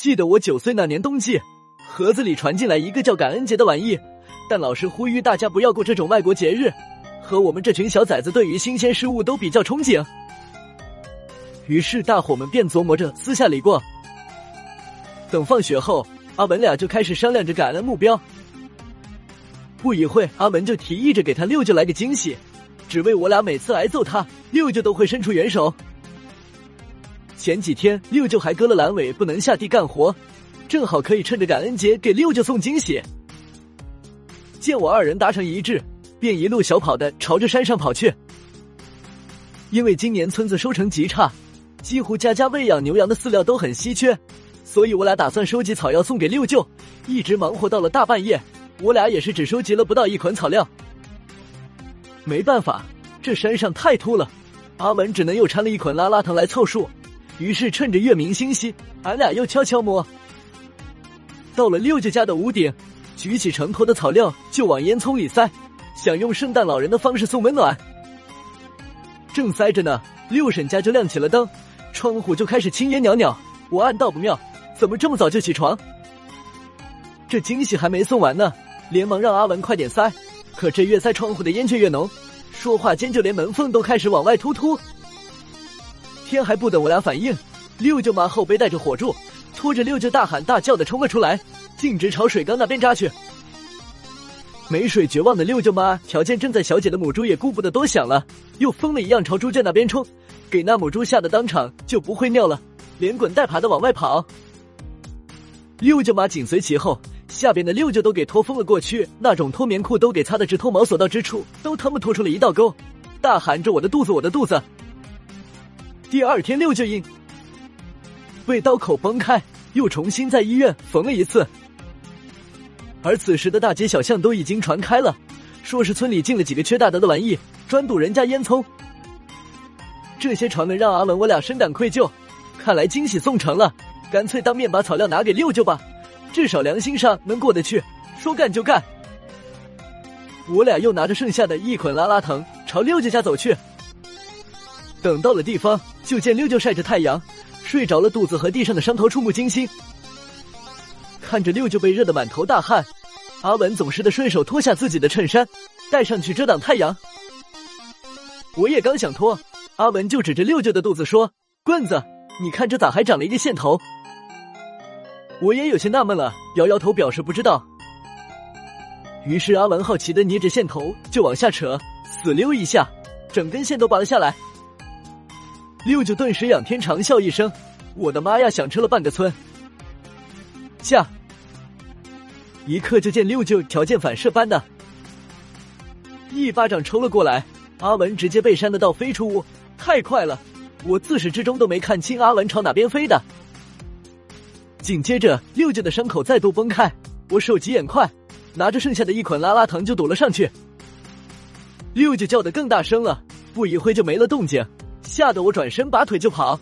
记得我九岁那年冬季，盒子里传进来一个叫感恩节的玩意，但老师呼吁大家不要过这种外国节日。和我们这群小崽子对于新鲜事物都比较憧憬，于是大伙们便琢磨着私下里过。等放学后，阿文俩就开始商量着感恩目标。不一会，阿文就提议着给他六舅来个惊喜，只为我俩每次挨揍他，六舅都会伸出援手。前几天六舅还割了阑尾，不能下地干活，正好可以趁着感恩节给六舅送惊喜。见我二人达成一致。便一路小跑的朝着山上跑去，因为今年村子收成极差，几乎家家喂养牛羊的饲料都很稀缺，所以我俩打算收集草药送给六舅。一直忙活到了大半夜，我俩也是只收集了不到一捆草料。没办法，这山上太秃了，阿文只能又掺了一捆拉拉藤来凑数。于是趁着月明星稀，俺俩又悄悄摸到了六舅家的屋顶，举起成坨的草料就往烟囱里塞。想用圣诞老人的方式送温暖，正塞着呢，六婶家就亮起了灯，窗户就开始青烟袅袅。我暗道不妙，怎么这么早就起床？这惊喜还没送完呢，连忙让阿文快点塞。可这越塞窗户的烟却越浓，说话间就连门缝都开始往外突突。天还不等我俩反应，六舅妈后背带着火柱，拖着六舅大喊大叫的冲了出来，径直朝水缸那边扎去。没水绝望的六舅妈，瞧见正在小姐的母猪，也顾不得多想了，又疯了一样朝猪圈那边冲，给那母猪吓得当场就不会尿了，连滚带爬的往外跑。六舅妈紧随其后，下边的六舅都给拖疯了过去，那种脱棉裤都给擦的直脱毛，所到之处都他妈拖出了一道沟，大喊着我的肚子，我的肚子。第二天，六舅因被刀口崩开，又重新在医院缝了一次。而此时的大街小巷都已经传开了，说是村里进了几个缺大德的玩意，专堵人家烟囱。这些传闻让阿文我俩深感愧疚，看来惊喜送成了，干脆当面把草料拿给六舅吧，至少良心上能过得去。说干就干，我俩又拿着剩下的一捆拉拉藤朝六舅家走去。等到了地方，就见六舅晒着太阳睡着了，肚子和地上的伤头触目惊心。看着六舅被热得满头大汗，阿文总是的顺手脱下自己的衬衫，戴上去遮挡太阳。我也刚想脱，阿文就指着六舅的肚子说：“棍子，你看这咋还长了一个线头？”我也有些纳闷了，摇摇头表示不知道。于是阿文好奇的捏着线头就往下扯，死溜一下，整根线都拔了下来。六舅顿时仰天长啸一声：“我的妈呀，响彻了半个村！”下。一刻就见六舅条件反射般的一巴掌抽了过来，阿文直接被扇的倒飞出屋，太快了，我自始至终都没看清阿文朝哪边飞的。紧接着六舅的伤口再度崩开，我手疾眼快，拿着剩下的一捆拉拉糖就堵了上去。六舅叫的更大声了，不一会就没了动静，吓得我转身拔腿就跑。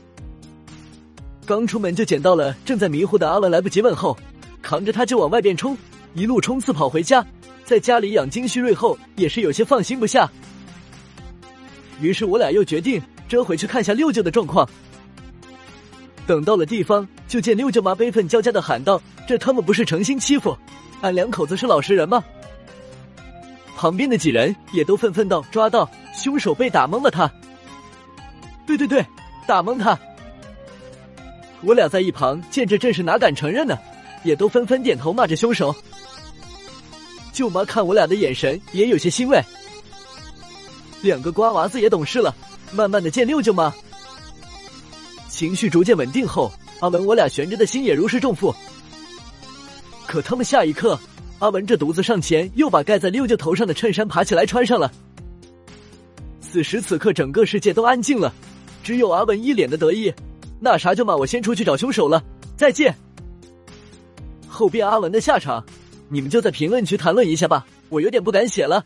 刚出门就捡到了正在迷糊的阿文，来不及问候，扛着他就往外边冲。一路冲刺跑回家，在家里养精蓄锐后，也是有些放心不下。于是我俩又决定折回去看下六舅的状况。等到了地方，就见六舅妈悲愤交加的喊道：“这他妈不是诚心欺负俺两口子是老实人吗？”旁边的几人也都愤愤道：“抓到凶手，被打懵了他。”对对对，打蒙他。我俩在一旁见这阵势，哪敢承认呢？也都纷纷点头骂着凶手。舅妈看我俩的眼神也有些欣慰，两个瓜娃子也懂事了，慢慢的见六舅妈，情绪逐渐稳定后，阿文我俩悬着的心也如释重负。可他们下一刻，阿文这独自上前，又把盖在六舅头上的衬衫爬起来穿上了。此时此刻，整个世界都安静了，只有阿文一脸的得意。那啥，舅妈，我先出去找凶手了，再见。后边阿文的下场。你们就在评论区谈论一下吧，我有点不敢写了。